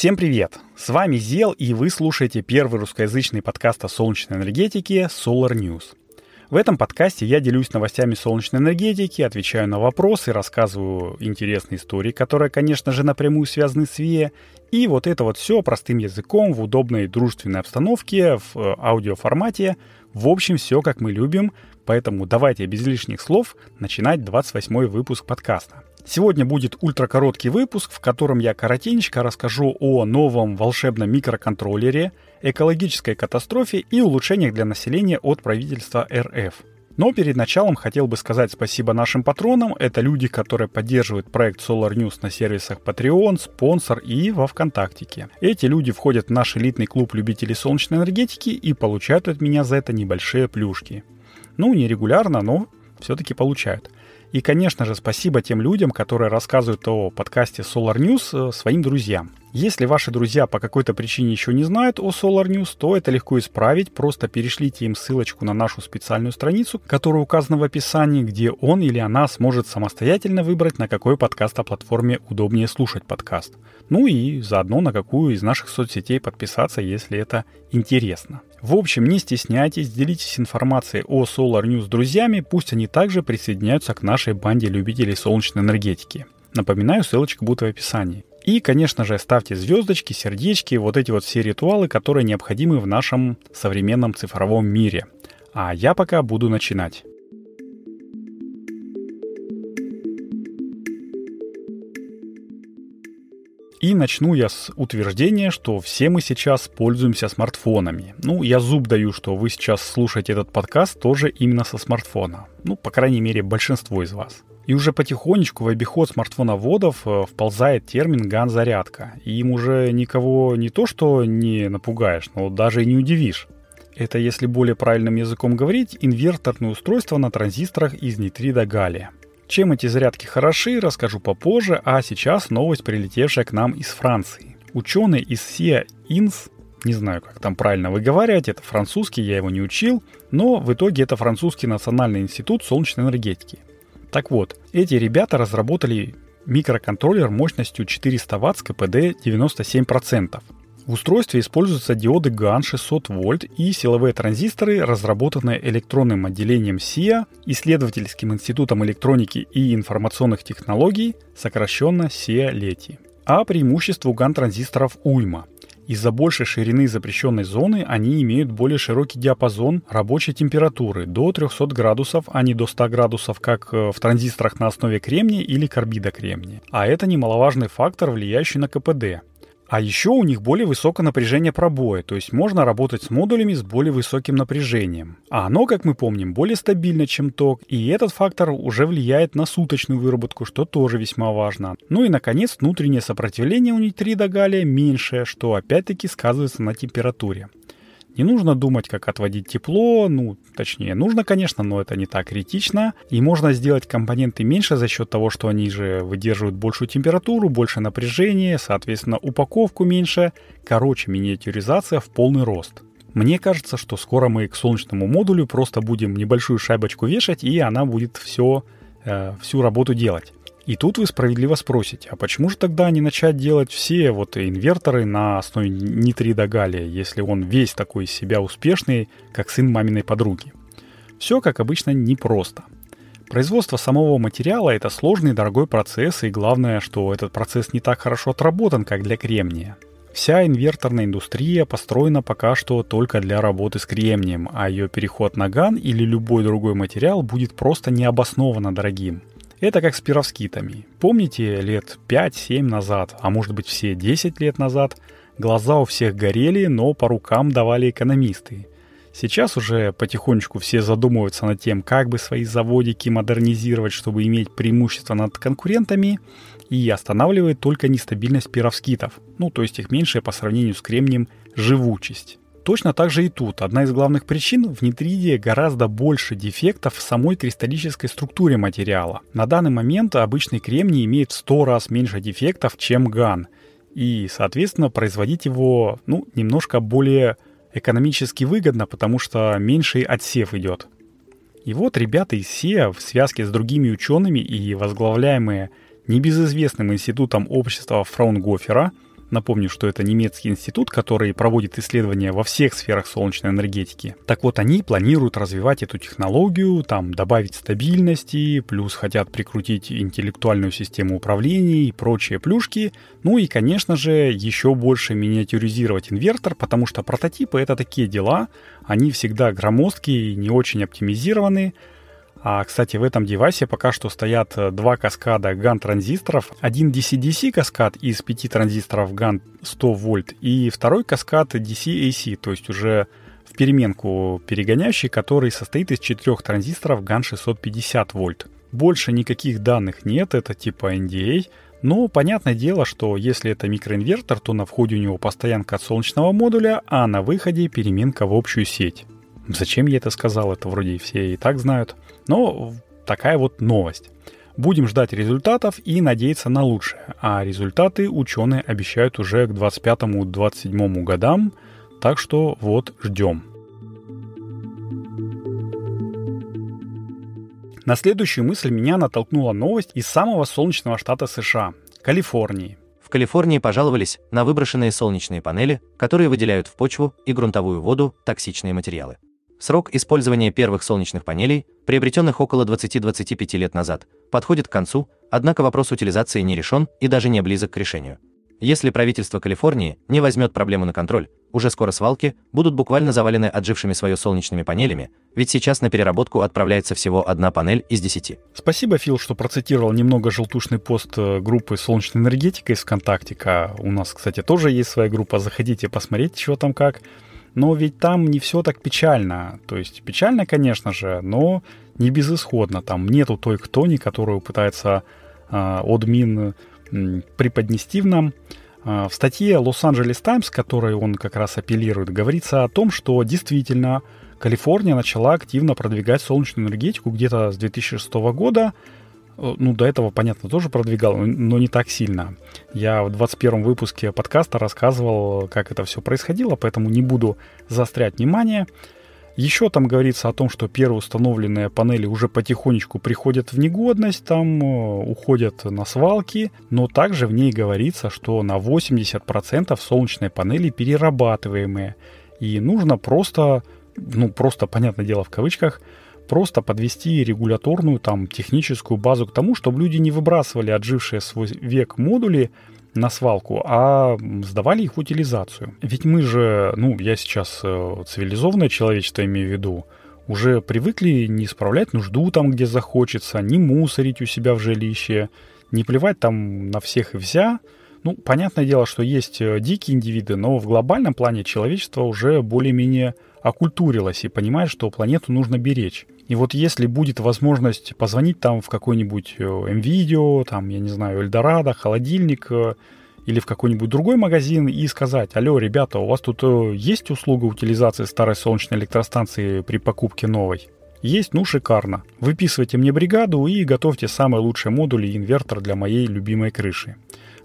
Всем привет! С вами Зел, и вы слушаете первый русскоязычный подкаст о солнечной энергетике Solar News. В этом подкасте я делюсь новостями солнечной энергетики, отвечаю на вопросы, рассказываю интересные истории, которые, конечно же, напрямую связаны с ВИЭ. И вот это вот все простым языком, в удобной дружественной обстановке, в э, аудиоформате. В общем, все как мы любим. Поэтому давайте без лишних слов начинать 28 выпуск подкаста. Сегодня будет ультракороткий выпуск, в котором я коротенько расскажу о новом волшебном микроконтроллере, экологической катастрофе и улучшениях для населения от правительства РФ. Но перед началом хотел бы сказать спасибо нашим патронам. Это люди, которые поддерживают проект Solar News на сервисах Patreon, спонсор и во Вконтактике. Эти люди входят в наш элитный клуб любителей солнечной энергетики и получают от меня за это небольшие плюшки. Ну, не регулярно, но все-таки получают. И, конечно же, спасибо тем людям, которые рассказывают о подкасте Solar News э, своим друзьям. Если ваши друзья по какой-то причине еще не знают о Solar News, то это легко исправить. Просто перешлите им ссылочку на нашу специальную страницу, которая указана в описании, где он или она сможет самостоятельно выбрать, на какой подкаст о платформе удобнее слушать подкаст. Ну и заодно на какую из наших соцсетей подписаться, если это интересно. В общем, не стесняйтесь, делитесь информацией о Solar News с друзьями, пусть они также присоединяются к нашей банде любителей солнечной энергетики. Напоминаю, ссылочка будет в описании. И, конечно же, ставьте звездочки, сердечки, вот эти вот все ритуалы, которые необходимы в нашем современном цифровом мире. А я пока буду начинать. И начну я с утверждения, что все мы сейчас пользуемся смартфонами. Ну, я зуб даю, что вы сейчас слушаете этот подкаст тоже именно со смартфона. Ну, по крайней мере, большинство из вас. И уже потихонечку в обиход смартфоноводов э, вползает термин «ган-зарядка». И им уже никого не то что не напугаешь, но даже и не удивишь. Это, если более правильным языком говорить, инверторные устройства на транзисторах из нитрида галлия. Чем эти зарядки хороши, расскажу попозже, а сейчас новость, прилетевшая к нам из Франции. Ученые из SIA INS, не знаю, как там правильно выговаривать, это французский, я его не учил, но в итоге это французский национальный институт солнечной энергетики. Так вот, эти ребята разработали микроконтроллер мощностью 400 Вт с КПД 97%. В устройстве используются диоды GAN 600 вольт и силовые транзисторы, разработанные электронным отделением SIA, исследовательским институтом электроники и информационных технологий, сокращенно SIA-LETI. А преимущество GAN-транзисторов уйма. Из-за большей ширины запрещенной зоны они имеют более широкий диапазон рабочей температуры до 300 градусов, а не до 100 градусов, как э, в транзисторах на основе кремния или карбида кремния. А это немаловажный фактор, влияющий на КПД. А еще у них более высокое напряжение пробоя, то есть можно работать с модулями с более высоким напряжением. А оно, как мы помним, более стабильно, чем ток, и этот фактор уже влияет на суточную выработку, что тоже весьма важно. Ну и, наконец, внутреннее сопротивление у нитрида галлия меньшее, что опять-таки сказывается на температуре. Не нужно думать, как отводить тепло, ну, точнее, нужно, конечно, но это не так критично. И можно сделать компоненты меньше за счет того, что они же выдерживают большую температуру, больше напряжения, соответственно, упаковку меньше. Короче, миниатюризация в полный рост. Мне кажется, что скоро мы к солнечному модулю просто будем небольшую шайбочку вешать, и она будет все, э, всю работу делать. И тут вы справедливо спросите, а почему же тогда не начать делать все вот инверторы на основе нитрида галлия, если он весь такой из себя успешный, как сын маминой подруги? Все, как обычно, непросто. Производство самого материала – это сложный дорогой процесс, и главное, что этот процесс не так хорошо отработан, как для кремния. Вся инверторная индустрия построена пока что только для работы с кремнием, а ее переход на ГАН или любой другой материал будет просто необоснованно дорогим. Это как с пировскитами. Помните, лет 5-7 назад, а может быть все 10 лет назад, глаза у всех горели, но по рукам давали экономисты. Сейчас уже потихонечку все задумываются над тем, как бы свои заводики модернизировать, чтобы иметь преимущество над конкурентами, и останавливает только нестабильность пировскитов, ну то есть их меньшая по сравнению с кремнием живучесть. Точно так же и тут. Одна из главных причин в нитридии гораздо больше дефектов в самой кристаллической структуре материала. На данный момент обычный кремний имеет в 100 раз меньше дефектов, чем ган. И, соответственно, производить его ну, немножко более экономически выгодно, потому что меньший отсев идет. И вот ребята из СИА в связке с другими учеными и возглавляемые небезызвестным институтом общества Фраунгофера Напомню, что это немецкий институт, который проводит исследования во всех сферах солнечной энергетики. Так вот, они планируют развивать эту технологию, там добавить стабильности, плюс хотят прикрутить интеллектуальную систему управления и прочие плюшки. Ну и, конечно же, еще больше миниатюризировать инвертор, потому что прототипы — это такие дела, они всегда громоздкие и не очень оптимизированы, а, кстати, в этом девайсе пока что стоят э, два каскада GAN транзисторов. Один DC-DC каскад из пяти транзисторов GAN 100 вольт и второй каскад DC-AC, то есть уже в переменку перегоняющий, который состоит из четырех транзисторов GAN 650 вольт. Больше никаких данных нет, это типа NDA, но понятное дело, что если это микроинвертор, то на входе у него постоянка от солнечного модуля, а на выходе переменка в общую сеть. Зачем я это сказал? Это вроде все и так знают. Но такая вот новость. Будем ждать результатов и надеяться на лучшее. А результаты ученые обещают уже к 25-27 годам. Так что вот ждем. На следующую мысль меня натолкнула новость из самого солнечного штата США – Калифорнии. В Калифорнии пожаловались на выброшенные солнечные панели, которые выделяют в почву и грунтовую воду токсичные материалы. Срок использования первых солнечных панелей, приобретенных около 20-25 лет назад, подходит к концу, однако вопрос утилизации не решен и даже не близок к решению. Если правительство Калифорнии не возьмет проблему на контроль, уже скоро свалки будут буквально завалены отжившими свое солнечными панелями, ведь сейчас на переработку отправляется всего одна панель из десяти. Спасибо, Фил, что процитировал немного желтушный пост э, группы «Солнечная энергетика» из ВКонтакте. У нас, кстати, тоже есть своя группа, заходите посмотреть, что там как. Но ведь там не все так печально. То есть печально, конечно же, но не безысходно. Там нету той ktoни, которую пытается э, админ э, преподнести в нам. Э, в статье Los-Angeles Times, которой он как раз апеллирует, говорится о том, что действительно Калифорния начала активно продвигать солнечную энергетику где-то с 2006 года, ну, до этого, понятно, тоже продвигал, но не так сильно. Я в 21 выпуске подкаста рассказывал, как это все происходило, поэтому не буду заострять внимание. Еще там говорится о том, что первые установленные панели уже потихонечку приходят в негодность, там э, уходят на свалки, но также в ней говорится, что на 80% солнечные панели перерабатываемые. И нужно просто, ну просто, понятное дело, в кавычках, просто подвести регуляторную там техническую базу к тому, чтобы люди не выбрасывали отжившие свой век модули на свалку, а сдавали их утилизацию. Ведь мы же, ну, я сейчас э, цивилизованное человечество имею в виду, уже привыкли не справлять нужду там, где захочется, не мусорить у себя в жилище, не плевать там на всех и вся. Ну, понятное дело, что есть э, дикие индивиды, но в глобальном плане человечество уже более-менее окультурилось и понимает, что планету нужно беречь. И вот если будет возможность позвонить там в какой-нибудь э, там, я не знаю, Эльдорадо, холодильник э, или в какой-нибудь другой магазин и сказать, алло, ребята, у вас тут э, есть услуга утилизации старой солнечной электростанции при покупке новой? Есть, ну шикарно. Выписывайте мне бригаду и готовьте самые лучшие модули и инвертор для моей любимой крыши.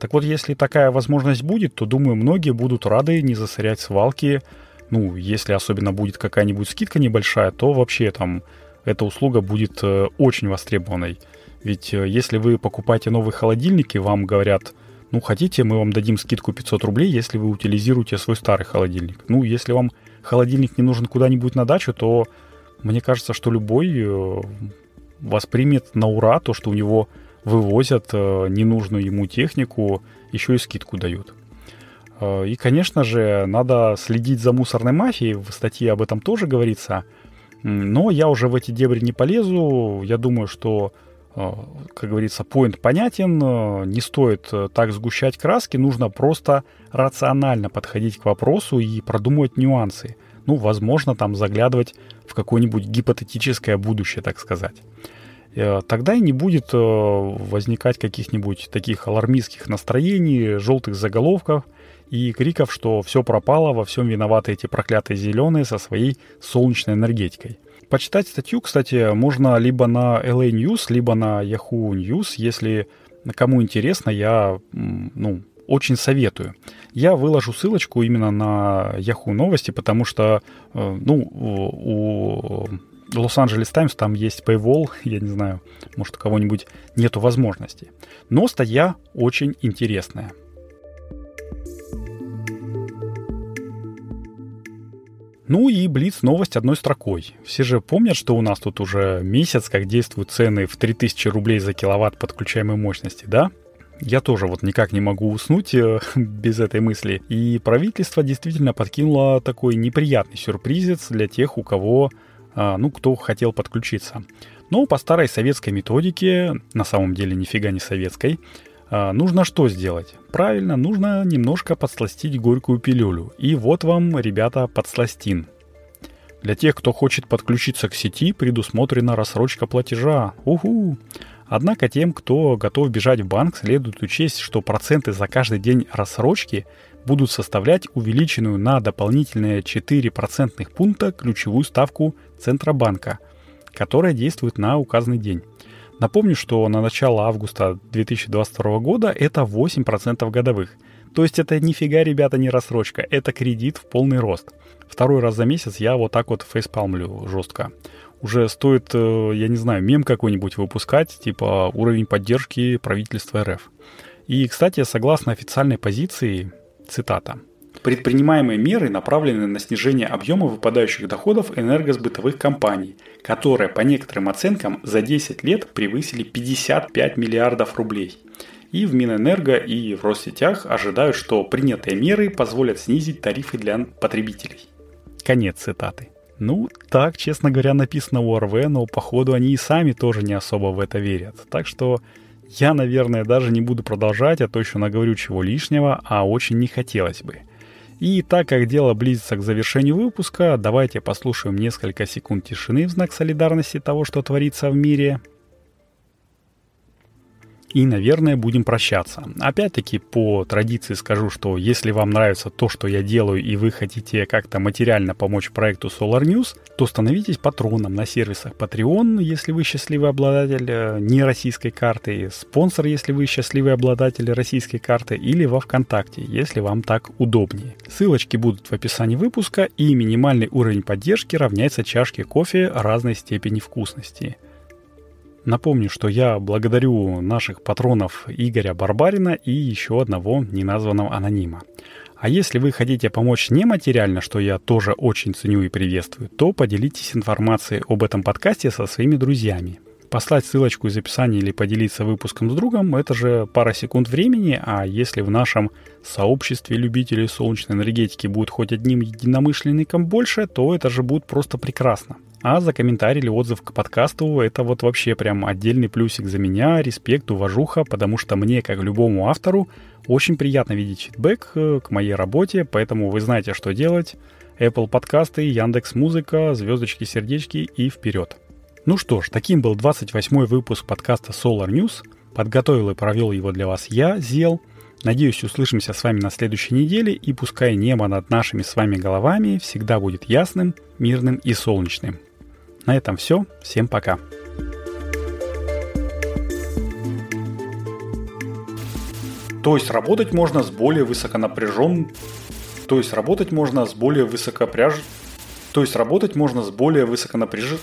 Так вот, если такая возможность будет, то, думаю, многие будут рады не засорять свалки. Ну, если особенно будет какая-нибудь скидка небольшая, то вообще там эта услуга будет э, очень востребованной. Ведь э, если вы покупаете новый холодильник и вам говорят, ну, хотите, мы вам дадим скидку 500 рублей, если вы утилизируете свой старый холодильник. Ну, если вам холодильник не нужен куда-нибудь на дачу, то мне кажется, что любой э, воспримет на ура то, что у него вывозят ненужную ему технику, еще и скидку дают. И, конечно же, надо следить за мусорной мафией. В статье об этом тоже говорится – но я уже в эти дебри не полезу. Я думаю, что, э, как говорится, поинт понятен. Э, не стоит э, так сгущать краски. Нужно просто рационально подходить к вопросу и продумывать нюансы. Ну, возможно, там заглядывать в какое-нибудь гипотетическое будущее, так сказать. Тогда и не будет возникать каких-нибудь таких алармистских настроений, желтых заголовков – и криков, что все пропало, во всем виноваты эти проклятые зеленые со своей солнечной энергетикой. Почитать статью, кстати, можно либо на LA News, либо на Yahoo News, если кому интересно, я ну, очень советую. Я выложу ссылочку именно на Yahoo новости, потому что э, ну, у Лос-Анджелес Таймс там есть Paywall, я не знаю, может у кого-нибудь нету возможности. Но статья очень интересная. Ну и Блиц новость одной строкой. Все же помнят, что у нас тут уже месяц, как действуют цены в 3000 рублей за киловатт подключаемой мощности, да? Я тоже вот никак не могу уснуть э, без этой мысли. И правительство действительно подкинуло такой неприятный сюрпризец для тех, у кого, а, ну, кто хотел подключиться. Но по старой советской методике, на самом деле нифига не советской, нужно что сделать? Правильно, нужно немножко подсластить горькую пилюлю. И вот вам, ребята, подсластин. Для тех, кто хочет подключиться к сети, предусмотрена рассрочка платежа. Уху! Однако тем, кто готов бежать в банк, следует учесть, что проценты за каждый день рассрочки будут составлять увеличенную на дополнительные 4 процентных пункта ключевую ставку Центробанка, которая действует на указанный день. Напомню, что на начало августа 2022 года это 8% годовых. То есть это нифига, ребята, не рассрочка, это кредит в полный рост. Второй раз за месяц я вот так вот фейспалмлю жестко уже стоит, э, я не знаю, мем какой-нибудь выпускать, типа уровень поддержки правительства РФ. И, кстати, согласно официальной позиции, цитата, Предпринимаемые меры направлены на снижение объема выпадающих доходов энергосбытовых компаний, которые, по некоторым оценкам, за 10 лет превысили 55 миллиардов рублей. И в Минэнерго и в Россетях ожидают, что принятые меры позволят снизить тарифы для потребителей. Конец цитаты. Ну, так, честно говоря, написано у РВ, но походу они и сами тоже не особо в это верят. Так что я, наверное, даже не буду продолжать, а то еще наговорю чего лишнего, а очень не хотелось бы. И так как дело близится к завершению выпуска, давайте послушаем несколько секунд тишины в знак солидарности того, что творится в мире – и, наверное, будем прощаться. Опять-таки, по традиции скажу, что если вам нравится то, что я делаю, и вы хотите как-то материально помочь проекту Solar News, то становитесь патроном на сервисах Patreon, если вы счастливый обладатель э, не российской карты, спонсор, если вы счастливый обладатель российской карты, или во ВКонтакте, если вам так удобнее. Ссылочки будут в описании выпуска, и минимальный уровень поддержки равняется чашке кофе разной степени вкусности. Напомню, что я благодарю наших патронов Игоря Барбарина и еще одного неназванного анонима. А если вы хотите помочь нематериально, что я тоже очень ценю и приветствую, то поделитесь информацией об этом подкасте со своими друзьями. Послать ссылочку из описания или поделиться выпуском с другом – это же пара секунд времени, а если в нашем сообществе любителей солнечной энергетики будет хоть одним единомышленником больше, то это же будет просто прекрасно. А за комментарий или отзыв к подкасту это вот вообще прям отдельный плюсик за меня, респект, уважуха, потому что мне, как любому автору, очень приятно видеть фидбэк э, к моей работе, поэтому вы знаете, что делать. Apple подкасты, Яндекс Музыка, звездочки, сердечки и вперед. Ну что ж, таким был 28 выпуск подкаста Solar News. Подготовил и провел его для вас я, Зел. Надеюсь, услышимся с вами на следующей неделе, и пускай небо над нашими с вами головами всегда будет ясным, мирным и солнечным. На этом все. Всем пока. То есть работать можно с более высоконапряженным... То есть работать можно с более высокопряж... То есть работать можно с более высоконапряженным...